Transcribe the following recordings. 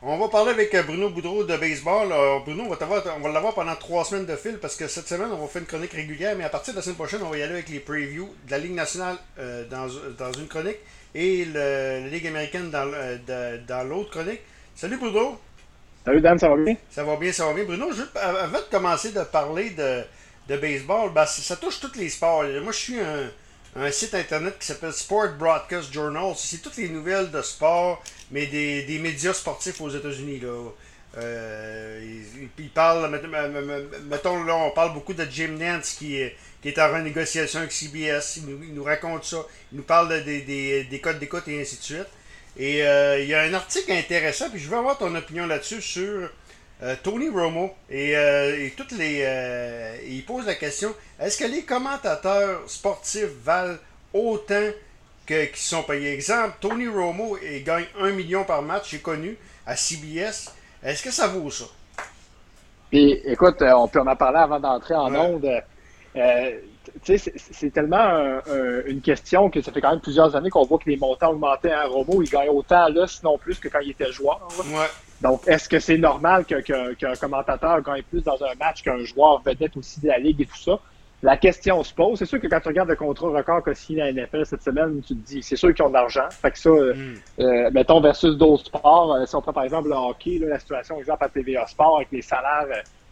On va parler avec euh, Bruno Boudreau de baseball. Euh, Bruno, on va, l'avoir pendant trois semaines de fil parce que cette semaine, on va faire une chronique régulière, mais à partir de la semaine prochaine, on va y aller avec les previews de la Ligue nationale euh, dans, dans, une chronique et le, la Ligue américaine dans, dans l'autre chronique. Salut Bruno. Salut Dan, ça va bien? Ça va bien, ça va bien. Bruno, juste avant de commencer de parler de, de baseball, ben, ça touche tous les sports. Moi, je suis un un site internet qui s'appelle Sport Broadcast Journal. C'est toutes les nouvelles de sport, mais des, des médias sportifs aux États-Unis. Là. Euh, il, parle, mettons là, on parle beaucoup de Jim Nance qui, qui est en renégociation avec CBS. Il nous, raconte ça. Il nous parle des, des, des codes d'écoute et ainsi de suite. Et euh, il y a un article intéressant, puis je veux avoir ton opinion là-dessus sur euh, Tony Romo et, euh, toutes les. Euh, il pose la question est-ce que les commentateurs sportifs valent autant que qui sont payés Exemple, Tony Romo gagne 1 million par match, j'ai connu, à CBS. Est-ce que ça vaut ça? Puis écoute, on peut en parler avant d'entrer en onde. c'est tellement une question que ça fait quand même plusieurs années qu'on voit que les montants augmentaient. à Romo, il gagne autant là, sinon plus que quand il était joueur. Ouais. Donc, est-ce que c'est normal qu'un commentateur gagne plus dans un match qu'un joueur vedette aussi de la Ligue et tout ça? La question se pose. C'est sûr que quand tu regardes le contrat record qu'a signé la NFL cette semaine, tu te dis, c'est sûr qu'ils ont de l'argent. Fait que ça, euh, hmm. euh, mettons, versus d'autres sports, euh, si on prend par exemple le hockey, la situation, exemple, à TVA Sport, avec les salaires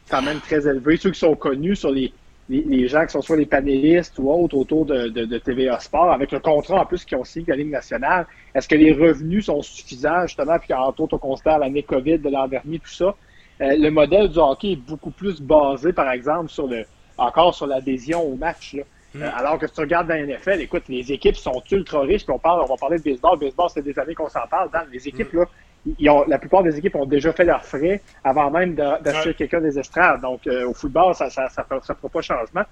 quand même très élevés, ceux qui sont connus sur les, les, gens qui sont soit les panélistes ou autres autour de, de, TVA Sport, avec le contrat en plus qu'ils ont signé la Ligue nationale, est-ce que les revenus sont suffisants, justement, puis entre autres, on constate l'année COVID de l'an dernier, tout ça? Euh, le modèle du hockey est beaucoup plus basé, par exemple, sur le encore sur l'adhésion au match. Là. Mm. Euh, alors que si tu regardes dans la NFL, écoute, les équipes sont ultra riches, puis on parle, on va parler de baseball. Baseball, c'est des années qu'on s'en parle. Dans les équipes, mm. là, la plupart des équipes ont déjà fait leurs frais avant même d'acheter quelqu'un des estrades. Donc, euh, au football, ça ne ça, ça, fera pas changement.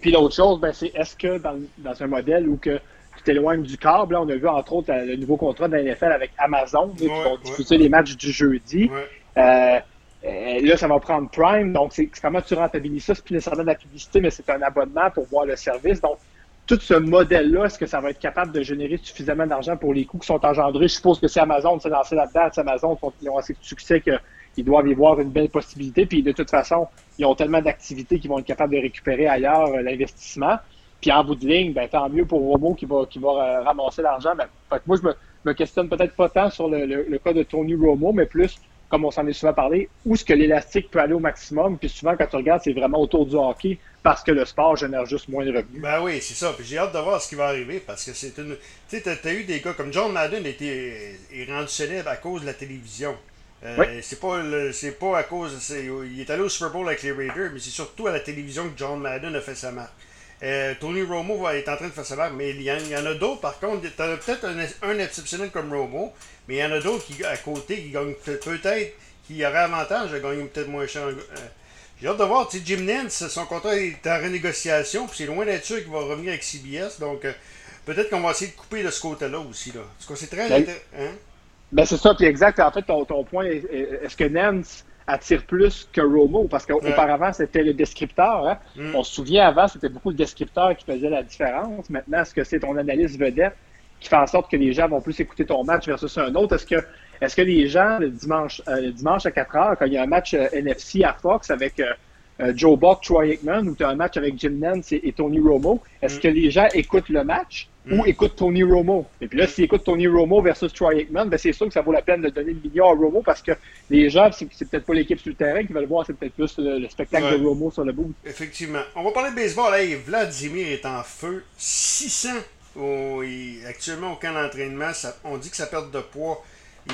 Puis l'autre chose, ben, c'est est-ce que dans, un modèle où que tu t'éloignes du câble, là, on a vu entre autres le nouveau contrat de la NFL avec Amazon, qui vont diffuser les matchs du jeudi. Euh, euh, là, ça va prendre Prime, donc c'est comment tu rentabilises ça? C'est plus nécessairement de la publicité, mais c'est un abonnement pour voir le service. Donc, tout ce modèle-là, est-ce que ça va être capable de générer suffisamment d'argent pour les coûts qui sont engendrés? Je suppose que si Amazon s'est lancé là-dedans, Amazon ils ont assez de succès qu'ils doivent y voir une belle possibilité. Puis de toute façon, ils ont tellement d'activités qu'ils vont être capables de récupérer ailleurs euh, l'investissement. Puis en bout de ligne, ben, tant mieux pour Romo qui va, qui va euh, ramasser l'argent. Ben, moi, je me, me questionne peut-être pas tant sur le, le, cas de Tony Romo, mais plus comme on s'en est souvent parlé, où est-ce que l'élastique peut aller au maximum. Puis souvent, quand tu regardes, c'est vraiment autour du hockey parce que le sport génère juste moins de revenus. Ben oui, c'est ça. Puis j'ai hâte de voir ce qui va arriver parce que c'est une. Tu sais, t'as eu des gars comme John Madden était, est rendu célèbre à cause de la télévision. Euh, C'est pas, c'est pas à cause. il est allé au Super Bowl avec les Raiders, mais c'est surtout à la télévision que John Madden a fait sa marque. Euh, Tony Romo va être en train de faire marque, mais il y, en, a d'autres par contre. T'as peut-être un, un, exceptionnel comme Romo, mais il y en a d'autres qui à côté qui gagnent peut-être, qui auraient avantage de gagner peut-être moins cher. Euh, j'ai hâte de voir. Tu sais, Jim Nance, son contrat est en renégociation, puis c'est loin d'être sûr qu'il va revenir avec CBS. Donc, euh, peut-être qu'on va essayer de couper de ce côté-là aussi. Là. Parce c'est très ben, hein? ben c'est ça, puis exact. En fait, ton, ton point, est-ce que Nance attire plus que Romo? Parce qu'auparavant, c'était le descripteur. Hein? Mm. On se souvient avant, c'était beaucoup le descripteur qui faisait la différence. Maintenant, est-ce que c'est ton analyse vedette qui fait en sorte que les gens vont plus écouter ton match versus un autre? Est-ce que, est-ce que les gens, le dimanche, euh, dimanche à 4 heures, quand il y a un match euh, NFC à Fox avec euh, Joe Buck, Troy Aikman, ou tu as un match avec Jim Nance et, Tony Romo, est-ce mm. que les gens écoutent le match ou mm. écoutent Tony Romo? Et puis là, s'ils écoutent Tony Romo versus Troy Aikman, ben c'est sûr que ça vaut la peine de donner le million à Romo parce que les gens, c'est, peut-être pas l'équipe sur le terrain qui veulent voir, c'est peut-être plus le, spectacle de Romo sur le bout. Effectivement. On va parler de baseball. Hey, Vladimir est en feu. 600 actuellement au camp d'entraînement. on dit que sa perte de poids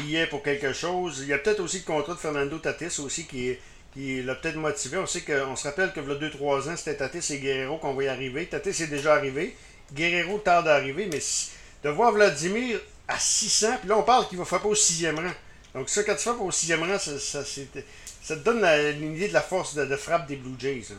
y est pour quelque chose. Il y a peut-être aussi le contrat de Fernando Tatis aussi qui, qui l'a peut-être motivé. On sait qu'on se rappelle que il y a 2-3 ans, c'était Tatis et Guerrero qu'on va y arriver. Tatis est déjà arrivé. Guerrero tarde d'arriver, mais de voir Vladimir à 600, puis là on parle qu'il va frapper au sixième rang. Donc ça, quand tu frappes au sixième rang, ça, ça, te donne une idée de la force de, frappe des Blue Jays. Hein.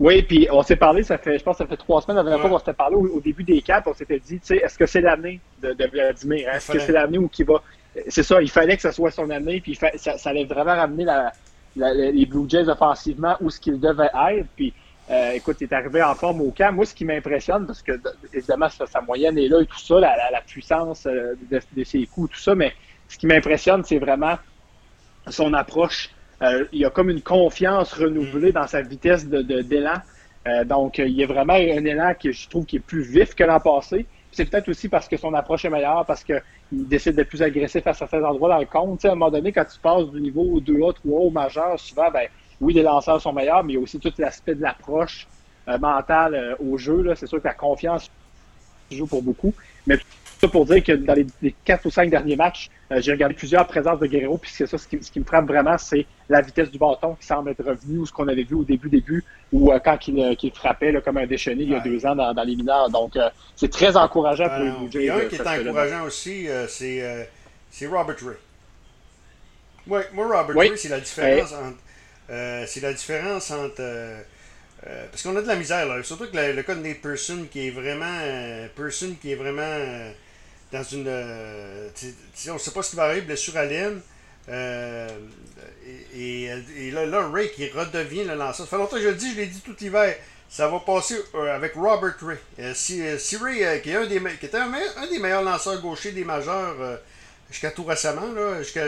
Oui, puis on s'est parlé, ça fait, je pense que ça fait trois semaines la dernière fois qu'on s'était parlé au, début des caps, on s'était dit, tu sais, est-ce que c'est l'année de, Vladimir? Hein? Est-ce que c'est l'année où qui va. C'est ça, il fallait que ce soit son année, puis ça, allait vraiment ramener la, les Blue Jays offensivement où ce qu'ils devaient être. Puis, euh, écoute, il est arrivé en forme au camp. Moi, ce qui m'impressionne, parce que évidemment, sa, moyenne est là et tout ça, la, puissance euh, de, ses coups, tout ça, mais ce qui m'impressionne, c'est vraiment son approche. Euh, il a comme une confiance renouvelée dans sa vitesse de, d'élan. Euh, donc, il y a vraiment un élan que je trouve qui est plus vif que l'an passé. C'est peut-être aussi parce que son approche est meilleure, parce qu'il décide d'être plus agressif à certains endroits dans le compte. à un moment donné, quand tu passes du niveau 2A, 3A au majeur, souvent, ben, oui, les lanceurs sont meilleurs, mais il y a aussi tout l'aspect de l'approche euh, mentale au jeu. C'est sûr que la confiance joue pour beaucoup. Mais ça pour dire que dans les, quatre ou cinq derniers matchs, euh, j'ai regardé plusieurs présences de Guerrero, puis c'est ça, ce qui, me frappe vraiment, c'est la vitesse du bâton qui semble être revenue, ou ce qu'on avait vu au début, début, ou euh, quand il, euh, frappait comme un déchaîné il y a deux ans dans, les mineurs. Donc, c'est très encourageant pour les Blue Il y a un qui est encourageant aussi, c'est Robert Ray. Ouais, moi, Robert Ray, c'est la différence entre... c'est la différence entre... parce qu'on a de la misère, là. Surtout que le, cas de Nate Person, qui est vraiment... Person qui est vraiment dans une. Euh, on ne sait pas ce qui va arriver, blessure à. Euh, et, et, là, là, Ray qui redevient le lanceur. Ça fait longtemps que je le dis, je l'ai dit tout l'hiver. Ça va passer euh, avec Robert Ray. si, si, Ray, qui, est un des, qui était un, des meilleurs lanceurs gauchers des majeurs jusqu'à tout récemment, là, jusqu'à,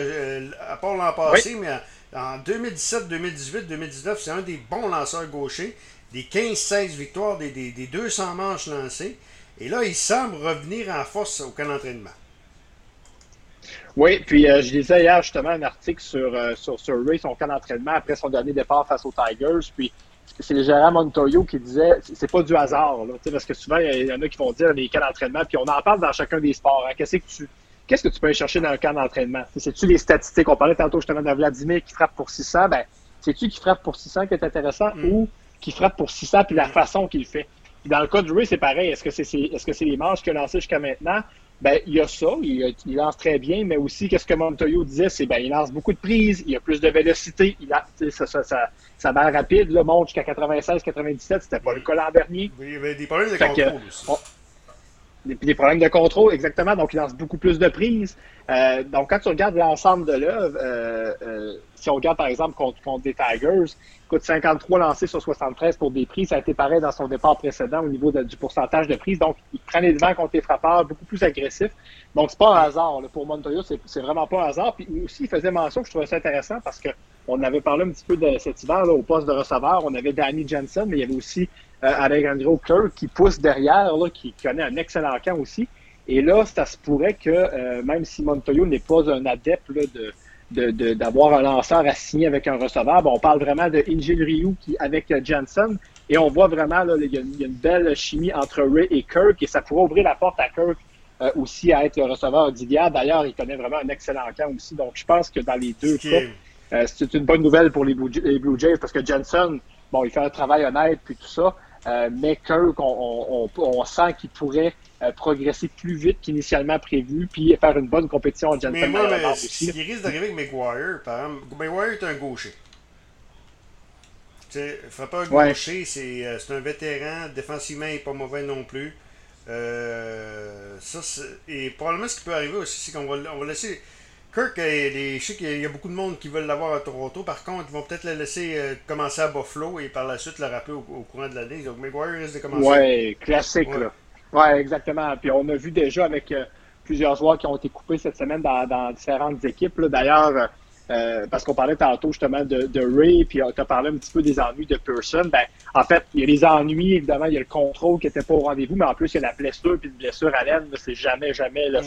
à part l'an passé, mais en 2017, 2018, 2019, c'est un des bons lanceurs gauchers. Des 15-16 victoires, des, des, des 200 manches lancées. Et là, il semble revenir en force au camp d'entraînement. Oui, puis euh, je lisais hier justement un article sur, euh, sur, sur, Ray, son camp d'entraînement après son dernier départ face aux Tigers. Puis c'est le gérant Montoyo qui disait c'est pas du hasard, là, parce que souvent il y en a qui vont dire les camps d'entraînement, puis on en parle dans chacun des sports. Hein. Qu'est-ce que tu qu'est-ce que tu peux aller chercher dans un camp d'entraînement? C'est-tu les statistiques? On parlait tantôt justement de Vladimir qui frappe pour 600. Ben, c'est-tu qui frappe pour 600 qui est intéressant mm. ou qui frappe pour 600 puis la façon qu'il fait? Dans le cas de Ray, c'est pareil. Est-ce que c'est est, -ce c'est les manches qu'il a lancées jusqu'à maintenant? Ben, il y a ça, il, lance très bien, mais aussi, qu'est-ce que Montoyo disait, c'est ben, il lance beaucoup de prises, il a plus de vélocité, il a, ça, ça, ça, sa balle rapide là, monte jusqu'à 96-97, c'était pas le cas l'an dernier. Oui, il y avait des problèmes de contrôle aussi. Des, des, problèmes de contrôle, exactement, donc il lance beaucoup plus de prises. Euh, donc, quand tu regardes l'ensemble de l'œuvre, euh, euh, si on regarde par exemple contre, contre des Tigers, Écoute, 53 lancés sur 73 pour des prises. Ça a été pareil dans son départ précédent au niveau du pourcentage de prises. Donc, il prend les devants contre les frappeurs, beaucoup plus agressif. Donc, c'est pas un hasard. Là. Pour Montoya, c'est vraiment pas un hasard. Puis aussi, il faisait mention que je trouvais ça intéressant parce que on avait parlé un petit peu de cet hiver là, au poste de receveur. On avait Danny Jensen, mais il y avait aussi Alejandro Kirk qui pousse derrière, là, qui connaît un excellent camp aussi. Et là, ça se pourrait que, euh, même si Montoyo n'est pas un adepte là, de d'avoir un lanceur assigné avec un receveur. on parle vraiment de Injin Ryu qui, avec euh, Jensen. Et on voit vraiment, là, il, y a une, belle chimie entre Ray et Kirk. Et ça pourrait ouvrir la porte à Kirk euh, aussi à être le receveur d'Iliad. D'ailleurs, il connaît vraiment un excellent camp aussi. Donc, je pense que dans les deux cas, euh, c'est une bonne nouvelle pour les Blue, Jays parce que Jensen, bon, il fait un travail honnête puis tout ça. Mais Kirk, on, on sent qu'il pourrait euh, progresser plus vite qu'initialement prévu, puis faire une bonne compétition en Mais moi, mais, ce qui risque d'arriver avec McGuire, par exemple, McGuire est un gaucher. Tu sais, pas un gaucher, euh, c'est un vétéran, défensivement, il n'est pas mauvais non plus. Euh, ça, et probablement ce qui peut arriver aussi, c'est qu'on va, on va laisser. Kirk, les, je sais qu'il y a beaucoup de monde qui veulent l'avoir à Toronto. Par contre, ils vont peut-être le laisser commencer à Buffalo et par la suite le rappeler au, courant de l'année. Donc, McGuire risque de commencer. Ouais, classique, là. Oui, exactement. Puis on a vu déjà avec euh, plusieurs joueurs qui ont été coupés cette semaine dans, différentes équipes. D'ailleurs, euh, parce qu'on parlait tantôt justement de, Ray, puis tu as parlé un petit peu des ennuis de Pearson. Ben, en fait, il y a les ennuis, évidemment, il y a le contrôle qui n'était pas au rendez-vous, mais en plus, il y a la blessure, puis une blessure à l'aine, c'est jamais, jamais le mm.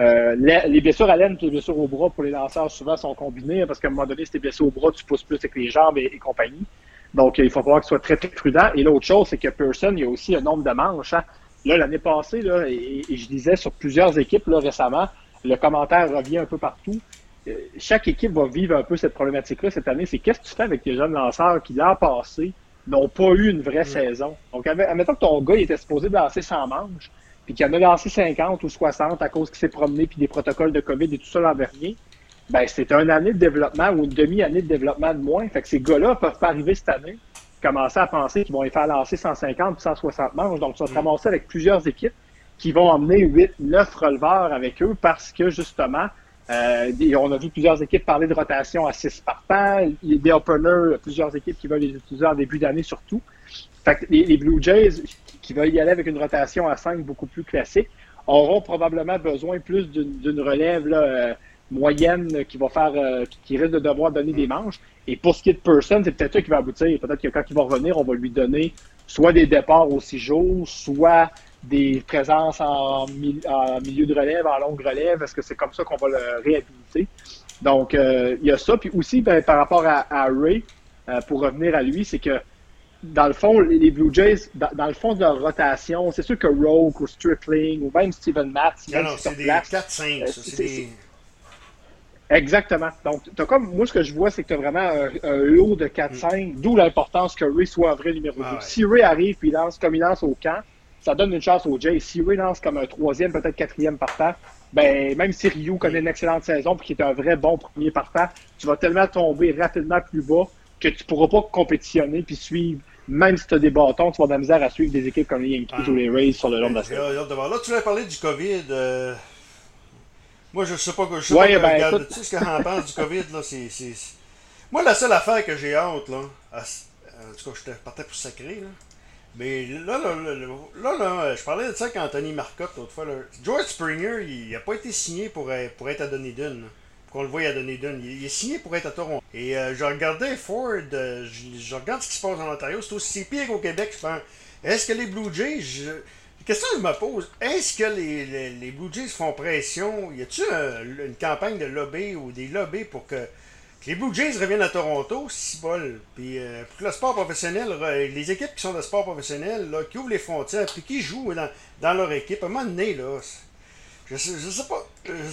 Euh, les, blessures à l'aine et les blessures au bras pour les lanceurs souvent sont combinées parce qu'à un moment donné, si t'es blessé au bras, tu pousses plus avec les jambes et, compagnie. Donc, il faut falloir que tu sois très, très prudent. Et l'autre chose, c'est que Pearson, il y a aussi un nombre de manches. Hein. Là, l'année passée, là, et, je disais sur plusieurs équipes là, récemment, le commentaire revient un peu partout. Euh, chaque équipe va vivre un peu cette problématique-là cette année. C'est qu'est-ce que tu fais avec les jeunes lanceurs qui, l'an passé, n'ont pas eu une vraie mm. saison? Donc, admettons que ton gars il était supposé lancer 100 manches, puis qu'il en a lancé 50 ou 60 à cause qu'il s'est promené, puis des protocoles de COVID et tout ça l'an dernier, ben c'est une année de développement ou une demi-année de développement de moins. Fait que ces gars-là peuvent pas arriver cette année commencer à penser qu'ils vont les faire lancer 150 ou 160 manches. Donc, ça va se ramasser avec plusieurs équipes qui vont emmener 8, 9 releveurs avec eux parce que, justement, euh, on a vu plusieurs équipes parler de rotation à 6 partants. Il y a des openers, plusieurs équipes qui veulent les utiliser en début d'année surtout. Fait que les, Blue Jays, qui, veulent y aller avec une rotation à 5 beaucoup plus classique, auront probablement besoin plus d'une relève là, euh, moyenne qui va faire, qui risque de devoir donner des manches. Et pour ce qui est de Person, c'est peut-être ça qui va aboutir. Peut-être que quand il va revenir, on va lui donner soit des départs au six jours, soit des présences en, milieu de relève, en longue relève. Est-ce que c'est comme ça qu'on va le réhabiliter? Donc, il y a ça. Puis aussi, ben, par rapport à, Ray, pour revenir à lui, c'est que dans le fond, les Blue Jays, dans, le fond de leur rotation, c'est sûr que Rogue ou Strickling ou même Steven Matz, non, non, c'est des 4-5, c'est des... Exactement. Donc, as comme, moi, ce que je vois, c'est que tu as vraiment un, lot de 4-5, mm. d'où l'importance que Ray soit un vrai numéro 2. Ah si Ray arrive et lance comme il lance au camp, ça donne une chance aux Jays. Si Ray lance comme un troisième, peut-être quatrième partant, ben, même si Ryu connaît une excellente saison et qui est un vrai bon premier partant, tu vas tellement tomber rapidement plus bas que tu pourras pas compétitionner puis suivre même si tu as des bâtons, tu vas avoir de la misère à suivre des équipes comme les Yankees ah. ou les Rays sur le long de la saison. Là, tu voulais parler du COVID. Euh, moi, je sais pas, je sais pas ben, regarde, tu sais ce que j'en pense du COVID. Là, c'est, Moi, la seule affaire que j'ai hâte, là, en tout cas, je partais pour sacrer, là. Mais là, là, là, là, je parlais de ça avec Anthony Marcotte l'autre fois. George Springer, il n'a pas été signé pour, pour être à Dunedin qu'on le voit à Dunedin. Il, il, est signé pour être à Toronto. Et euh, je regardais Ford, euh, je, regarde ce qui se passe en Ontario, c'est aussi pire qu'au Québec. Est-ce que les Blue Jays, je... la question que je me pose, est-ce que les, les, Blue Jays font pression? Y a-t-il une campagne de lobby ou des lobbies pour que, les Blue Jays reviennent à Toronto, si bol, puis euh, pour que le sport professionnel, les équipes qui sont de sport professionnel, là, qui ouvrent les frontières, puis qui jouent dans, dans leur équipe, à un moment donné, là, je sais, je sais pas.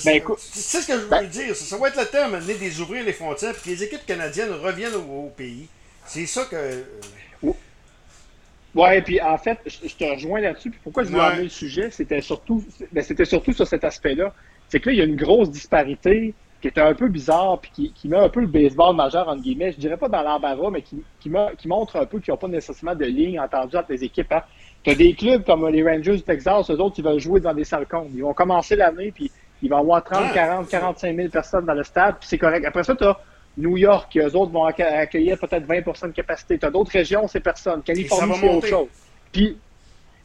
Ben, c'est ce que je veux ben dire. Ça, va être le temps de des ouvrir les frontières et que les équipes canadiennes reviennent au, pays. C'est ça que. Euh, ouais, puis en fait, je, te rejoins là-dessus. pourquoi je voulais amener le sujet, c'était surtout, ben, c'était surtout sur cet aspect-là. C'est que là, il y a une grosse disparité qui était un peu bizarre puis qui, qui met un peu le baseball majeur entre guillemets. Je dirais pas dans l'embarras, mais qui, qui, qui montre un peu qu'ils n'ont pas nécessairement de ligne entendue entre les équipes. Hein. Tu as des clubs comme les Rangers du Texas, eux autres, ils veulent jouer dans des salles. Ils vont commencer l'année, puis ils vont avoir 30, 40, 45 000 personnes dans le stade, puis c'est correct. Après ça, tu as New York, qui eux autres vont accueillir peut-être 20% de capacité. Tu as d'autres régions, ces personnes. Californie, c'est autre chose. Puis,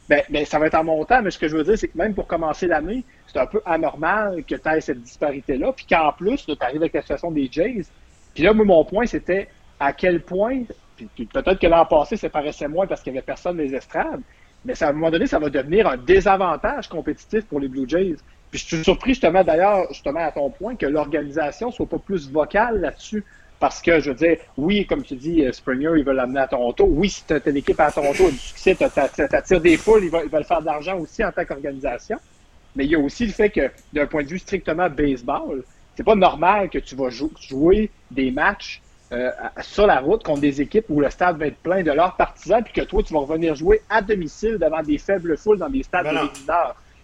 ben, ben, ça va être en montant, mais ce que je veux dire, c'est que même pour commencer l'année, c'est un peu anormal que tu aies cette disparité-là, puis qu'en plus, tu arrives avec la situation des Jays. Puis là, moi, mon point, c'était à quel point, puis, peut-être que l'an passé, ça paraissait moins parce qu'il n'y avait personne dans les estrades, mais à un moment donné, ça va devenir un désavantage compétitif pour les Blue Jays. Puis je suis surpris justement d'ailleurs, justement à ton point, que l'organisation soit pas plus vocale là-dessus. Parce que, je veux dire, oui, comme tu dis, euh, Springer, il veut l'amener à Toronto. Oui, si tu une équipe à Toronto du succès, tu attires des foules, il va, il faire de l'argent aussi en tant qu'organisation. Mais il y a aussi le fait que, d'un point de vue strictement baseball, c'est pas normal que tu vas jouer des matchs euh, sur la route contre des équipes où le stade va être plein de leurs partisans, puis que toi, tu vas revenir jouer à domicile devant des faibles foules dans des stades ben de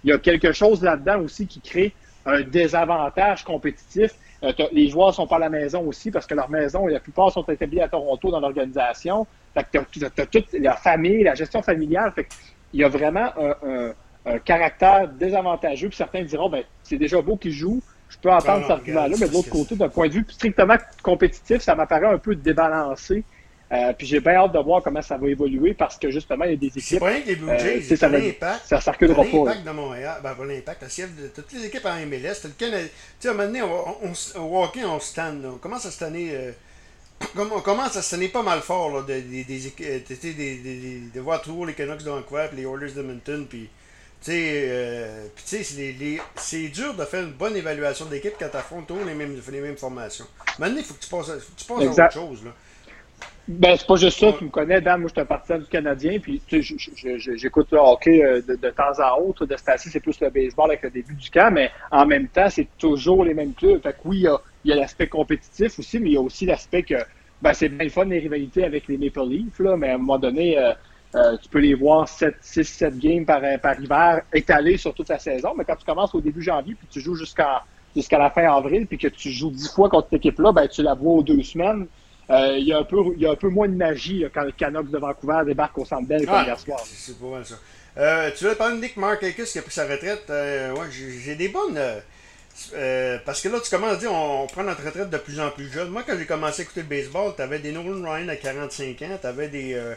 Il y a quelque chose là-dedans aussi qui crée un désavantage compétitif. Euh, les joueurs sont pas à la maison aussi parce que leur maison, la plupart sont établis à Toronto dans l'organisation. Tu as, toute la famille, la gestion familiale. Fait il y a vraiment un, caractère désavantageux. Puis certains diront, ben, c'est déjà beau qu'ils jouent, peux entendre cet argument-là, mais de l'autre côté, d'un point de vue strictement compétitif, ça m'apparaît un peu débalancé. Euh, puis j'ai bien hâte de voir comment ça va évoluer parce que justement, il y a des équipes. C'est pas rien que les Blue euh, Jays, euh, ça, l'impact. Ça circulera pas. l'impact de Montréal, ben pas l'impact, de toutes les équipes en MLS. Tu sais, à un moment donné, on, au hockey, on stand. On commence à se euh, on commence à se pas mal fort là, de, de, de, de, voir toujours les Canucks de Vancouver, les Oilers de Edmonton, puis euh, c'est dur de faire une bonne évaluation de l'équipe quand tu affrontes toujours les mêmes, les mêmes formations. Maintenant, il faut que tu passes, à, tu autre chose. Là. Ben, c'est pas juste ça, tu me connais, Dan, moi je suis un partisan du Canadien, puis j'écoute le hockey euh, de, de, temps à autre, de ce c'est plus le baseball avec le début du camp, mais en même temps, c'est toujours les mêmes clubs. Fait que oui, il y a, l'aspect compétitif aussi, mais il y a aussi l'aspect que ben, c'est bien le fun les rivalités avec les Maple Leafs, là, mais à un moment donné, euh, euh, tu peux les voir 7, 6, 7 games par, par hiver étalés sur toute la saison, mais quand tu commences au début janvier puis tu joues jusqu'à jusqu'à la fin avril puis que tu joues 10 fois contre cette équipe-là, ben, tu la vois aux deux semaines. Euh, il y, a un peu, y a un peu moins de magie quand le Canucks de Vancouver débarque au Centre Bell comme hier soir. C'est pas mal ça. Euh, tu veux parler de Nick Markakis qui a pris sa retraite? ouais, j'ai des bonnes Euh, parce que là, tu commences à dire, on, prend notre retraite de plus en plus jeune. Moi, quand j'ai commencé à écouter le baseball, tu avais des Nolan Ryan à 45 ans, tu avais des, euh,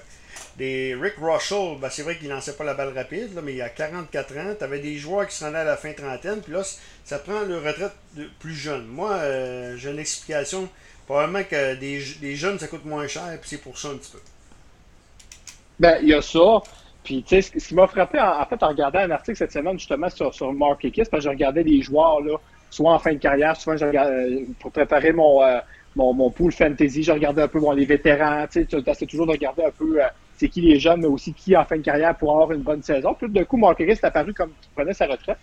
des Rick Russell, ben, c'est vrai qu'il lançait pas la balle rapide, là, mais il y a 44 ans, tu avais des joueurs qui se rendaient à la fin trentaine, puis là, ça prend leur retraite de plus jeune. Moi, euh, j'ai une explication. Probablement que des, des, jeunes, ça coûte moins cher, puis c'est pour ça un petit peu. Ben, il y a ça. Puis, tu sais, ce qui m'a frappé, en, fait, en regardant un article cette semaine, justement, sur, sur Mark parce que je regardais des joueurs, là, soit en fin de carrière, soit je regardais, pour préparer mon, euh, mon, mon, pool fantasy, je regardais un peu bon, les vétérans, tu sais, tu toujours de regarder un peu euh, c'est qui les jeunes, mais aussi qui en fin de carrière pour avoir une bonne saison. Puis, d'un coup, Mark Ekis est apparu comme qui prenait sa retraite.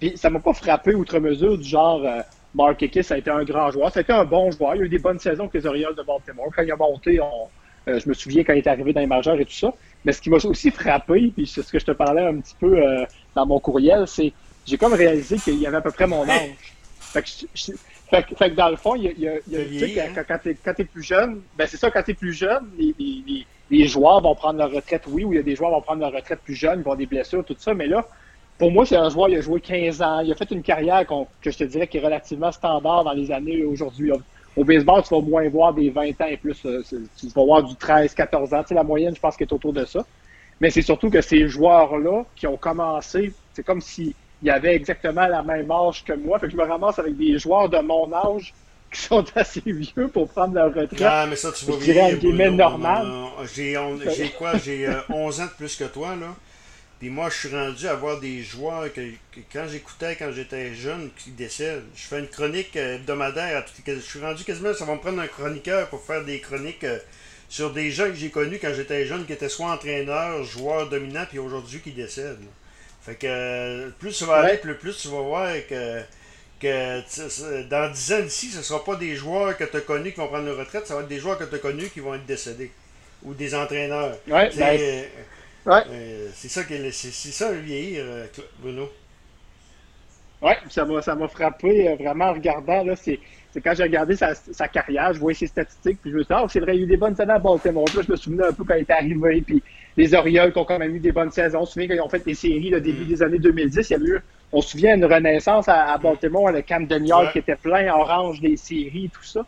Puis, ça m'a pas frappé outre mesure du genre, euh, Mark Ekis a été un grand joueur. Ça a été un bon joueur. Il a eu des bonnes saisons avec les Orioles de Baltimore. Quand il a monté, on, je me souviens quand il est arrivé dans les majeurs et tout ça. Mais ce qui m'a aussi frappé, puis c'est ce que je te parlais un petit peu euh, dans mon courriel, c'est j'ai comme réalisé qu'il y avait à peu près mon âge. Fait que, fait, que, fait que, dans le fond, il y a, il y a, il y a quand, quand tu es, plus jeune, ben c'est ça, quand tu es plus jeune, les, les, les, joueurs vont prendre leur retraite, oui, ou il y a des joueurs qui vont prendre leur retraite plus jeune, ils vont avoir des blessures, tout ça, mais là, pour moi, c'est un joueur, il a joué 15 ans, il a fait une carrière que je te dirais qui est relativement standard dans les années aujourd'hui. Au baseball, tu vas moins voir des 20 ans et plus. Euh, tu vas voir du 13, 14 ans. Tu sais, la moyenne, je pense qu'elle est autour de ça. Mais c'est surtout que ces joueurs-là qui ont commencé, c'est comme s'ils avaient exactement la même âge que moi. Fait que je me ramasse avec des joueurs de mon âge qui sont assez vieux pour prendre leur retraite. Ah, mais ça, tu vas vieillir. normal. J'ai quoi? J'ai 11 euh, ans de plus que toi, là. Puis moi, je suis rendu à voir des joueurs que, quand j'écoutais, quand j'étais jeune, qui décèdent. Je fais une chronique euh, hebdomadaire. À je suis rendu quasiment, ça va me prendre un chroniqueur pour faire des chroniques euh, sur des gens que j'ai connus quand j'étais jeune, qui étaient soit entraîneurs, joueurs dominants, puis aujourd'hui qui décèdent. Fait que euh, plus tu vas aller, plus, plus tu vas voir que, que dans 10 ans d'ici, ce ne sera pas des joueurs que tu as connus qui vont prendre leur retraite, ça va être des joueurs que tu as connus qui vont être décédés. Ou des entraîneurs. Ouais, ben, Ouais. Euh, c'est ça, c'est, ça vieillir, euh, Bruno. Oui, ça m'a, ça m'a frappé euh, vraiment en regardant. Là, c'est, quand j'ai regardé sa, sa, carrière, je voyais ses statistiques, puis je me suis dit, oh, c'est vrai, il y a eu des bonnes années à Baltimore. Là, je me souvenais un peu quand il était arrivé, puis les Orioles qui ont quand même eu des bonnes saisons. On se souvient qu'ils ont fait des séries le début mm. des années 2010. Il y a eu, on se souvient, une renaissance à, Baltimore, le Camp Denial qui était plein orange des séries, tout ça.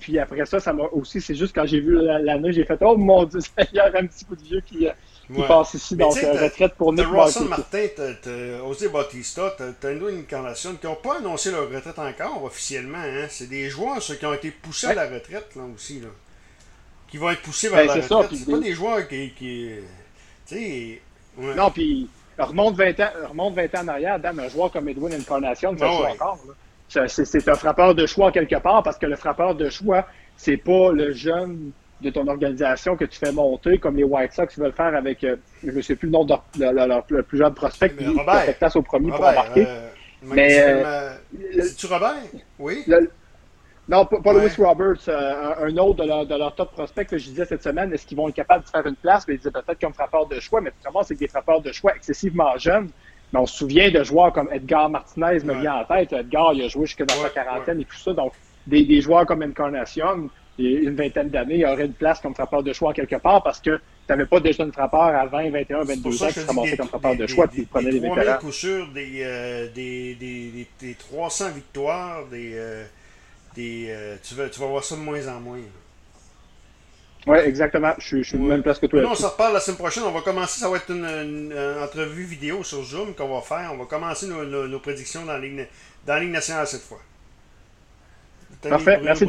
puis après ça, ça m'a aussi, c'est juste quand j'ai vu l'année, j'ai fait, oh mon Dieu, il y a un petit coup de vieux qui qui passe ici. Donc, euh, retraite pour Nick Russell Martin, t'as Osé Bautista, t'as une nouvelle incarnation qui n'ont pas annoncé leur retraite encore officiellement. Hein. C'est des joueurs ceux qui ont été poussés à la retraite là aussi. Là. Qui vont être poussés vers ben, la retraite. C'est pas des joueurs qui. qui tu sais. Non, puis remonte 20 ans, remonte 20 ans en arrière, Dan, un joueur comme Edwin Incarnation, ça joue encore. C'est un frappeur de choix quelque part parce que le frappeur de choix, c'est pas le jeune de ton organisation que tu fais monter, comme les White Sox veulent faire avec, euh, je ne sais plus le nom de leur, plus jeune prospect qui place au premier pour embarquer. Euh, mais. Euh, C'est-tu Robert? Oui. non, pas, Louis Roberts, un autre de leur, de leur top prospect que je disais cette semaine, est-ce qu'ils vont être capables de faire une place? Mais ils disaient peut-être comme frappeur de choix, mais vraiment, c'est des frappeurs de choix excessivement jeunes. Mais on se souvient de joueurs comme Edgar Martinez me vient en tête. Edgar, il a joué jusque dans sa quarantaine et tout ça. Donc, des, des joueurs comme Incarnation, une vingtaine d'années, il y aurait une place comme frappeur de choix quelque part parce que tu n'avais pas déjà une frappeur à 20, 21, 22 ans qui se comme frappeur de choix puis prenait les vétérans. coup sûr, euh, des, des, des, 300 victoires, des, euh, des, euh, tu, vas, tu vas voir ça de moins en moins. Oui, exactement. Je, suis même place que toi. On se reparle la semaine prochaine. On va commencer, ça va être une, entrevue vidéo sur Zoom qu'on va faire. On va commencer nos, nos, prédictions dans la, Ligue, dans la Ligue nationale cette fois. Parfait. Merci.